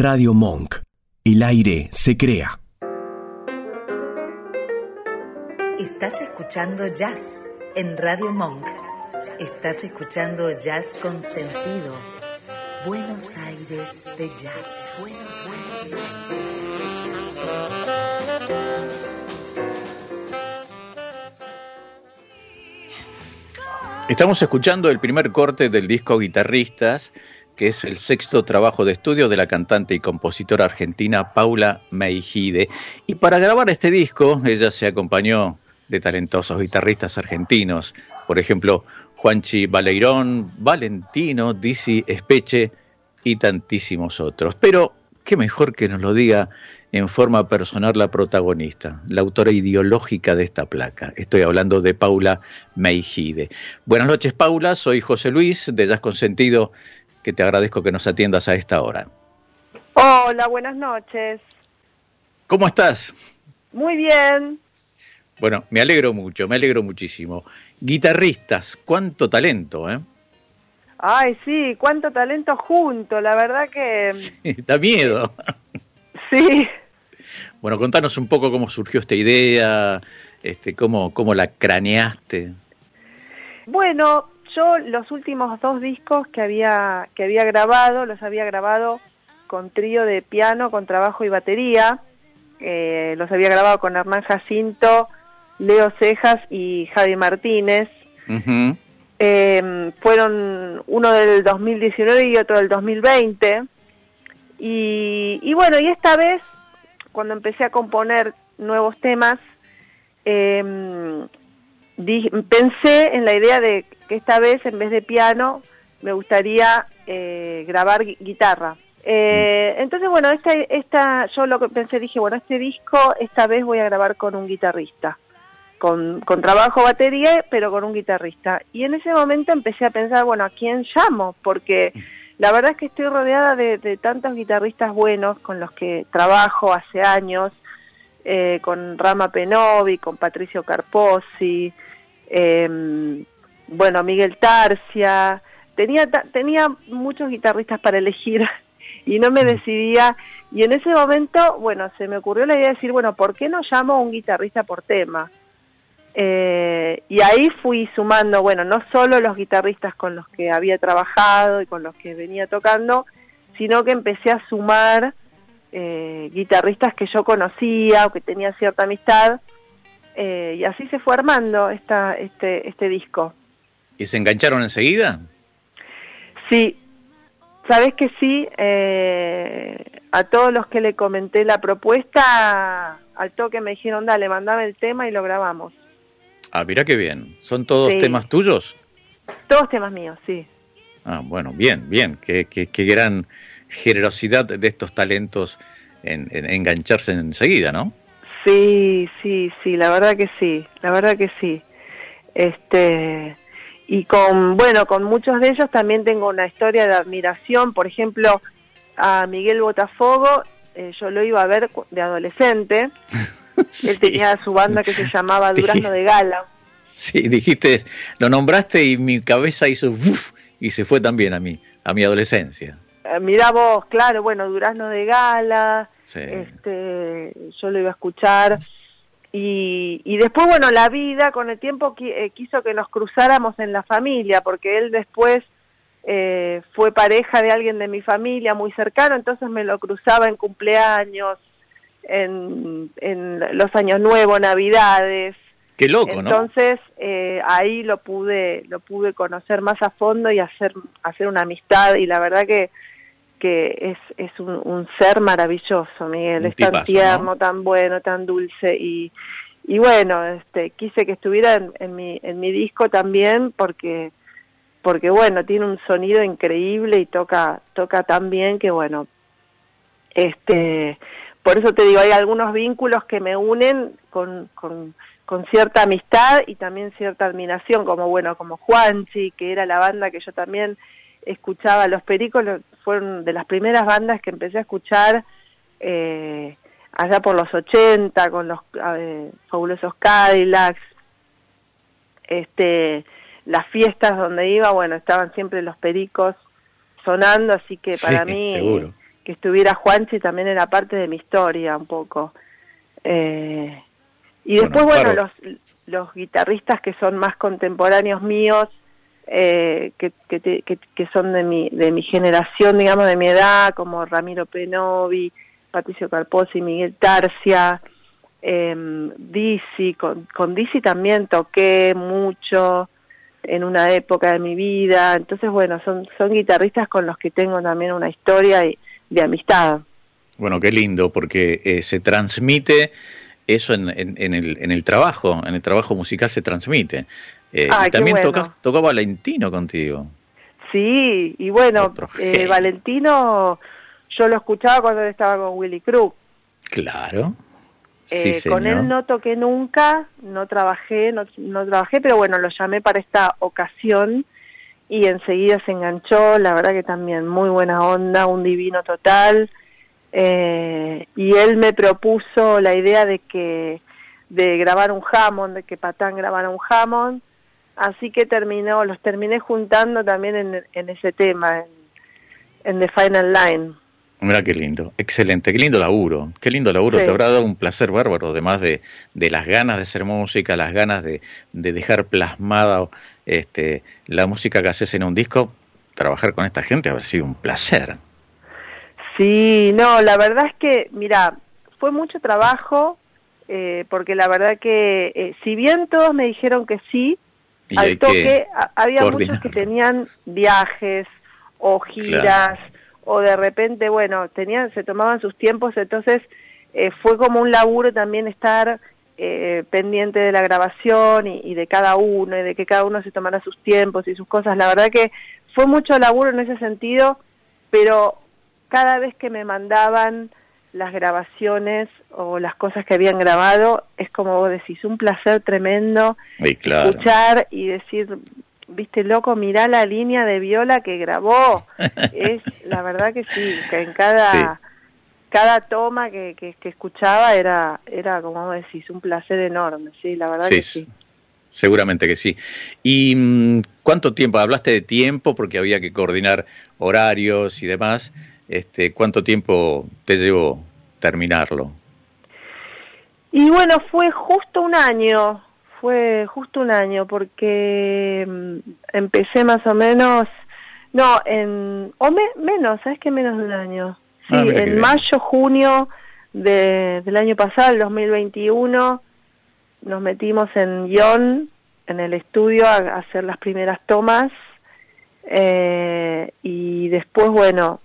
Radio Monk. El aire se crea. Estás escuchando jazz en Radio Monk. Estás escuchando jazz con sentido. Buenos Aires de jazz. Buenos Aires de jazz. Estamos escuchando el primer corte del disco Guitarristas, que es el sexto trabajo de estudio de la cantante y compositora argentina Paula Meijide. Y para grabar este disco, ella se acompañó de talentosos guitarristas argentinos, por ejemplo, Juanchi Baleirón, Valentino, Dizzy Espeche y tantísimos otros. Pero qué mejor que nos lo diga en forma personal la protagonista, la autora ideológica de esta placa. Estoy hablando de Paula Meijide. Buenas noches, Paula. Soy José Luis de Jazz Consentido, que te agradezco que nos atiendas a esta hora. Hola, buenas noches. ¿Cómo estás? Muy bien. Bueno, me alegro mucho, me alegro muchísimo. Guitarristas, cuánto talento, ¿eh? Ay, sí, cuánto talento junto, la verdad que... Sí, da miedo. Sí. Bueno, contanos un poco cómo surgió esta idea, este, cómo, cómo la craneaste. Bueno, yo los últimos dos discos que había, que había grabado, los había grabado con trío de piano, con trabajo y batería. Eh, los había grabado con Hernán Jacinto, Leo Cejas y Javi Martínez. eh, fueron uno del 2019 y otro del 2020. Y, y, bueno, y esta vez, cuando empecé a componer nuevos temas, eh, di, pensé en la idea de que esta vez, en vez de piano, me gustaría eh, grabar guitarra. Eh, entonces, bueno, esta, esta, yo lo que pensé, dije, bueno, este disco, esta vez voy a grabar con un guitarrista. Con, con trabajo batería, pero con un guitarrista. Y en ese momento empecé a pensar, bueno, ¿a quién llamo? Porque la verdad es que estoy rodeada de, de tantos guitarristas buenos con los que trabajo hace años, eh, con Rama Penovi, con Patricio Carposi, eh, bueno, Miguel Tarcia, tenía, tenía muchos guitarristas para elegir y no me decidía. Y en ese momento, bueno, se me ocurrió la idea de decir, bueno, ¿por qué no llamo a un guitarrista por tema? Eh, y ahí fui sumando, bueno, no solo los guitarristas con los que había trabajado y con los que venía tocando, sino que empecé a sumar eh, guitarristas que yo conocía o que tenía cierta amistad, eh, y así se fue armando esta, este, este disco. ¿Y se engancharon enseguida? Sí, sabes que sí, eh, a todos los que le comenté la propuesta, al toque me dijeron, dale, mandame el tema y lo grabamos. Ah, mira qué bien. ¿Son todos sí. temas tuyos? Todos temas míos, sí. Ah, bueno, bien, bien. Qué, qué, qué gran generosidad de estos talentos en, en, engancharse enseguida, ¿no? Sí, sí, sí, la verdad que sí, la verdad que sí. Este y con bueno, con muchos de ellos también tengo una historia de admiración, por ejemplo, a Miguel Botafogo, eh, yo lo iba a ver de adolescente. sí. Él tenía su banda que se llamaba Durazno de Gala. Sí, dijiste, lo nombraste y mi cabeza hizo uf, y se fue también a mí, a mi adolescencia. Eh, mira vos, claro, bueno, Durazno de Gala, sí. este, yo lo iba a escuchar. Y, y, después, bueno, la vida con el tiempo eh, quiso que nos cruzáramos en la familia, porque él después eh, fue pareja de alguien de mi familia muy cercano, entonces me lo cruzaba en cumpleaños, en, en los años nuevos, navidades. Qué loco, Entonces ¿no? eh, ahí lo pude lo pude conocer más a fondo y hacer hacer una amistad y la verdad que que es, es un, un ser maravilloso, Miguel, un es tipazo, tan tierno, ¿no? tan bueno, tan dulce y, y bueno, este, quise que estuviera en, en, mi, en mi disco también porque, porque bueno, tiene un sonido increíble y toca, toca tan bien que bueno, este, por eso te digo, hay algunos vínculos que me unen con, con, con cierta amistad y también cierta admiración, como bueno, como Juanchi, que era la banda que yo también escuchaba, los Pericos fueron de las primeras bandas que empecé a escuchar eh, allá por los 80 con los eh, fabulosos Cadillacs, este, las fiestas donde iba, bueno, estaban siempre los Pericos sonando, así que para sí, mí seguro. que estuviera Juanchi también era parte de mi historia un poco. Eh, y después, bueno, los, los guitarristas que son más contemporáneos míos, eh, que, que, que, son de mi, de mi generación, digamos, de mi edad, como Ramiro Penovi, Patricio Carposi, Miguel Tarcia, eh, Dizzy, con, con Dizzy también toqué mucho en una época de mi vida, entonces bueno, son, son guitarristas con los que tengo también una historia de amistad. Bueno, qué lindo, porque eh, se transmite eso en, en, el, en el trabajo, en el trabajo musical se transmite. Eh, y también tocó Valentino contigo. Sí, y bueno, eh, Valentino yo lo escuchaba cuando él estaba con Willy Cruz. Claro. Eh, con él no toqué nunca, no trabajé, no, no trabajé, pero bueno, lo llamé para esta ocasión y enseguida se enganchó, la verdad que también muy buena onda, un divino total. Eh, y él me propuso la idea de que de grabar un Hammond, de que Patán grabara un Hammond, así que terminó, los terminé juntando también en, en ese tema, en, The Final Line. Mira qué lindo, excelente, qué lindo laburo, qué lindo laburo, te habrá dado un placer bárbaro, además de, de las ganas de hacer música, las ganas de, de dejar plasmada este, la música que haces en un disco, trabajar con esta gente habrá sido un placer. Sí, no, la verdad es que, mira, fue mucho trabajo, eh, porque la verdad que, eh, si bien todos me dijeron que sí, al toque había muchos que tenían viajes o giras, o de repente, bueno, tenían, se tomaban sus tiempos, entonces eh, fue como un laburo también estar pendiente de la grabación y, y, de cada uno, y de que cada uno se tomara sus tiempos y sus cosas. La verdad que fue mucho laburo en ese sentido, pero cada vez que me mandaban las grabaciones o las cosas que habían grabado, es como vos decís, un placer tremendo escuchar y decir, viste loco, mirá la línea de viola que grabó. es la verdad que sí, que en cada cada toma que, que, escuchaba era era como vos decís, un placer enorme, sí, la verdad que sí. Seguramente que sí. ¿Y mm, cuánto tiempo? Hablaste de tiempo porque había que coordinar horarios y demás. Este, ¿Cuánto tiempo te llevó terminarlo? Y bueno, fue justo un año, fue justo un año, porque mm, empecé más o menos, no, en, o menos, ¿sabes qué? Menos de un año. Sí, ah, en mayo, junio del año pasado, el 2021, nos metimos en Ion, en el estudio, a, hacer las primeras tomas. Eh, y después, bueno,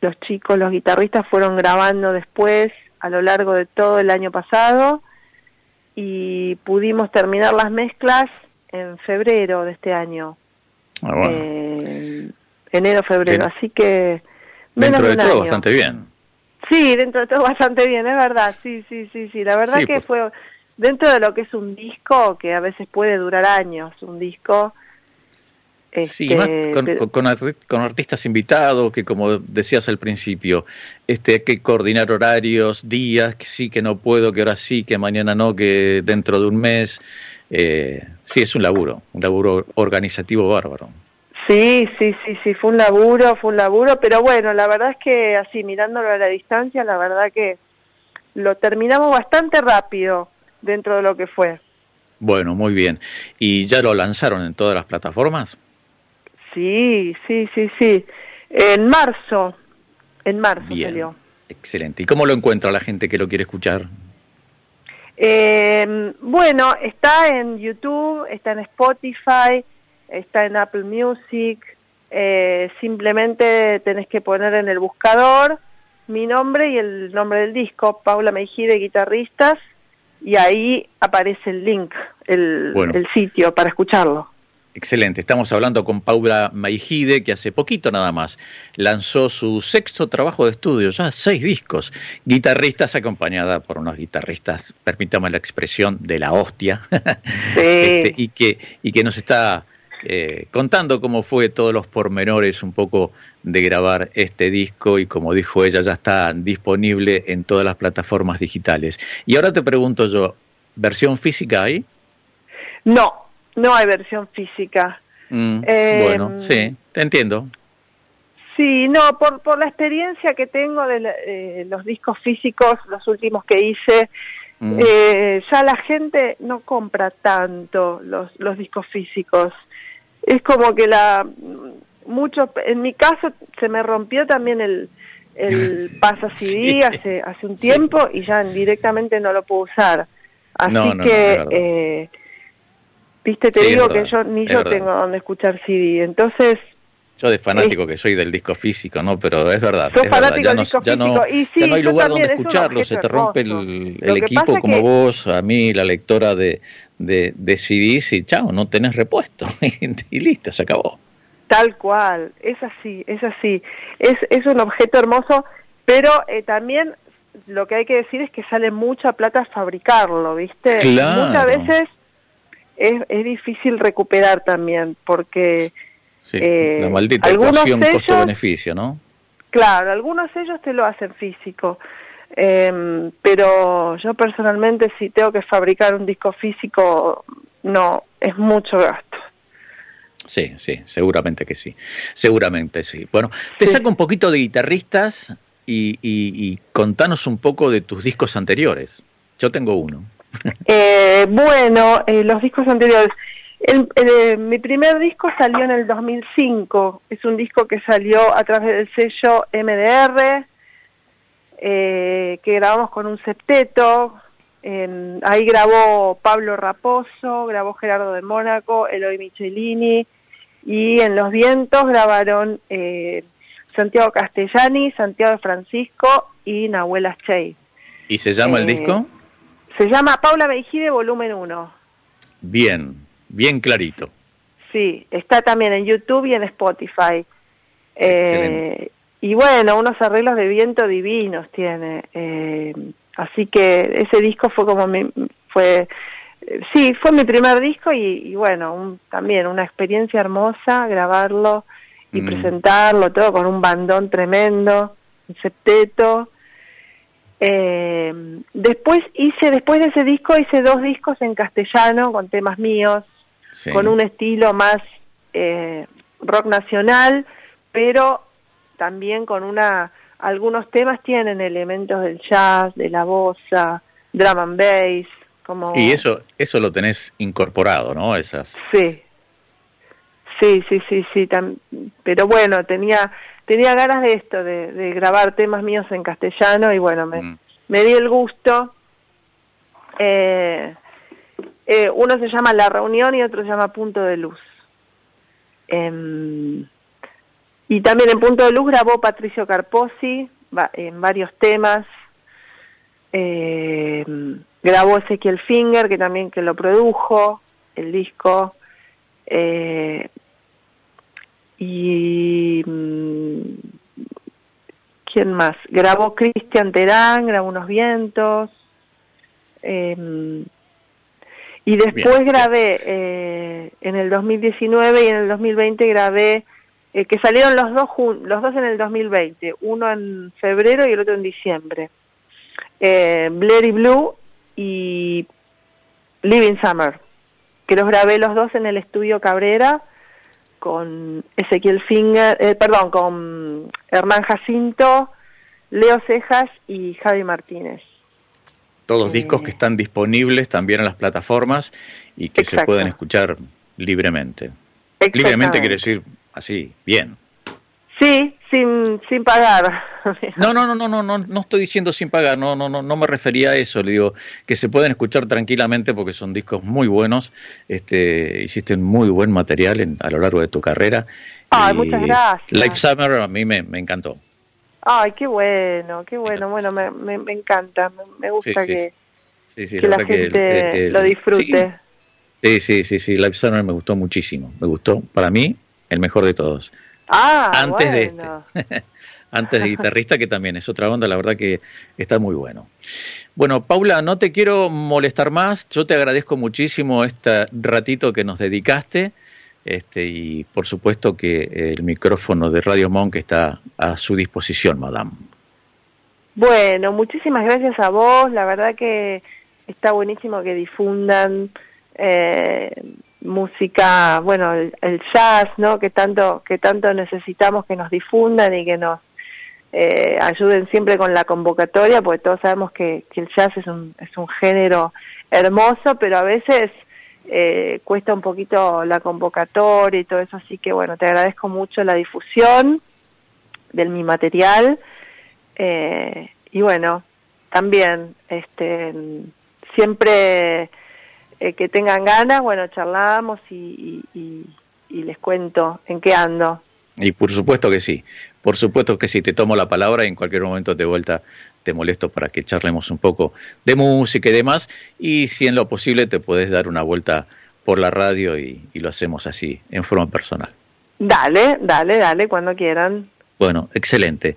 los chicos, los guitarristas fueron grabando después a lo largo de todo el año pasado y pudimos terminar las mezclas en febrero de este año. Ah, eh, enero, febrero, así que... Dentro de, todo bastante bien. Sí, dentro de todo bastante bien, es verdad, sí, sí, sí, sí, la verdad que pues. fue dentro de lo que es un disco, que a veces puede durar años, un disco, sí, más este, con, artistas invitados, que como decías al principio, este, hay que coordinar horarios, días, que sí, que no puedo, que ahora sí, que mañana no, que dentro de un mes. Eh, sí, es un laburo, un laburo organizativo bárbaro. Sí, sí, sí, sí, fue un laburo, fue un laburo, pero bueno, la verdad es que así, mirándolo a la distancia, la verdad que lo terminamos bastante rápido dentro de lo que fue. Bueno, muy bien. ¿Y ya lo lanzaron en todas las plataformas? Sí, sí, sí, sí. En marzo, en marzo salió. Excelente. ¿Y cómo lo encuentra la gente que lo quiere escuchar? Eh, bueno, está en YouTube, está en Spotify, está en Apple Music. Eh, simplemente tenés que poner en el buscador mi nombre y el nombre del disco, Paula Mejide, guitarristas, y ahí aparece el link, el, el sitio para escucharlo. Excelente, estamos hablando con Paula Maijide, que hace poquito nada más lanzó su sexto trabajo de estudio, ya seis discos, guitarristas acompañada por unos guitarristas, permítame la expresión, de la hostia, este, y, que, y que nos está eh, contando cómo fue todos los pormenores un poco de grabar este disco y como dijo ella, ya está disponible en todas las plataformas digitales. Y ahora te pregunto yo, ¿versión física hay? No, no hay versión física. Mm, bueno, em, sí, te entiendo. Sí, no, por, por la experiencia que tengo de eh, los discos físicos, los últimos que hice, mm. eh, ya la gente no compra tanto los, los discos físicos. Es como que la mucho, en mi caso se me rompió también el, el pasa CD hace hace un tiempo y ya directamente no lo puedo usar. Así que, eh, viste, te digo que yo ni yo tengo donde escuchar CD. Entonces, yo de fanático que soy del disco físico, ¿no? Pero es verdad. es fanático del disco ya no, y sí, ya no hay lugar donde escucharlo, se te rompe el, equipo como vos, a mí, la lectora de, de, de CDs y chao, no tenés repuesto. y listo, se acabó. Tal cual, es así, es así. Es, es un objeto hermoso, pero eh, también lo que hay que decir es que sale mucha plata fabricarlo, ¿viste? Muchas veces es, es difícil recuperar también, porque Sí, eh, la maldita ecuación costo-beneficio, ¿no? Claro, algunos de ellos te lo hacen físico, em, pero yo personalmente si tengo que fabricar un disco físico, no, es mucho gasto. Sí, sí, seguramente que sí, seguramente sí. Bueno, te saco un poquito de guitarristas y, y, contanos un poco de tus discos anteriores. Yo tengo uno. Eh, bueno, eh, los discos anteriores. El, eh, mi primer disco salió en el 2005, es un disco que salió a través del sello MDR, eh, que grabamos con un septeto, ahí grabó Pablo Raposo, grabó Gerardo de Mónaco, Eloy Michelini, y en Los Vientos grabaron eh, Santiago Castellani, Santiago de Francisco y Nahuela Che. ¿Y se llama el disco? Se llama Paula Meijide, volumen 1. Bien, bien clarito. Sí, está también en YouTube y en Spotify. Eh, y bueno, unos arreglos de viento divinos tiene. Eh, así que ese disco fue como mi, fue, eh, sí, fue mi primer disco y, bueno, también una experiencia hermosa grabarlo y mm. presentarlo todo con un bandón tremendo, un septeto. Eh, después hice, después de ese disco hice dos discos en castellano con temas míos, con un estilo más eh, rock nacional, pero también con una, algunos temas tienen elementos del jazz, de la bossa, drum and bass, como... Y eso, eso lo tenés incorporado, ¿no? Esas. Sí, sí, sí, sí, sí, pero bueno, tenía, tenía ganas de esto, de, grabar temas míos en castellano y bueno, me, mm. me di el gusto. Eh, eh, uno se llama La Reunión y otro se llama Punto de Luz. Em, y también en Punto de Luz grabó Patricio Carposi en varios temas. Em, grabó Ezequiel Finger, que también que lo produjo, el disco. Eh, y mm, quién más grabó Cristian Terán grabó unos vientos eh, y después grabé eh, en el 2019 y en el 2020 grabé, eh, que salieron los dos, los dos en el 2020, uno en febrero y el otro en diciembre. Eh, Blair Blue y Living Summer, que los grabé los dos en el estudio Cabrera con Ezequiel Finger, eh, perdón, con Hernán Jacinto, Leo Cejas y Javi Martínez todos discos que están disponibles también en las plataformas y que se pueden escuchar libremente. Libremente quiere decir así, bien. Sí, sin, sin pagar. No, no, no, no, no, no, no estoy diciendo sin pagar, no, no, no, no me refería a eso, le digo que se pueden escuchar tranquilamente porque son discos muy buenos, este, hiciste muy buen material a lo largo de tu carrera. Ay, muchas gracias. Life Summer a mí me, me encantó. Ay, qué bueno, qué bueno. Bueno, me, me, encanta, me, gusta que, la, gente lo disfrute. Sí, sí, sí, sí, Live Summer me gustó muchísimo. Me gustó, para mí, el mejor de todos. Ah, Antes de este. Antes de guitarrista, que también es otra onda, la verdad que está muy bueno. Bueno, Paula, no te quiero molestar más. Yo te agradezco muchísimo este ratito que nos dedicaste. Este, y por supuesto que el micrófono de Radio Monk está a su disposición, madame. Bueno, muchísimas gracias a vos. La verdad que está buenísimo que difundan eh, música, bueno, el, jazz, ¿no? Que tanto, que tanto necesitamos que nos difundan y que nos eh, ayuden siempre con la convocatoria, porque todos sabemos que, el jazz es un, es un género hermoso, pero a veces eh, cuesta un poquito la convocatoria y todo eso, así que bueno, te agradezco mucho la difusión de mi material eh, y bueno, también este siempre eh, que tengan ganas, bueno, charlamos y, les cuento en qué ando. Y por supuesto que sí, por supuesto que sí, te tomo la palabra y en cualquier momento de vuelta te molesto para que charlemos un poco de música y demás, y si en lo posible te puedes dar una vuelta por la radio y, lo hacemos así, en forma personal. Dale, dale, dale, cuando quieran. Bueno, excelente.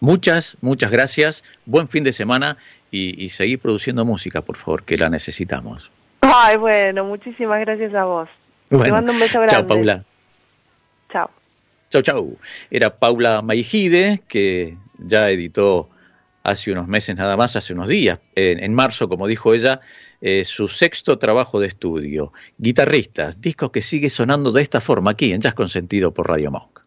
Muchas, muchas gracias, buen fin de semana y, y seguir produciendo música, por favor, que la necesitamos. Ay, bueno, muchísimas gracias a vos. Te mando un beso grande. Chao, Paula. Chao. Chao, chao. Era Paula Maigide, que ya editó hace unos meses nada más, hace unos días, en, marzo, como dijo ella, eh, su sexto trabajo de estudio, Guitarristas, disco que sigue sonando de esta forma aquí en Jazz Consentido por Radio Monk.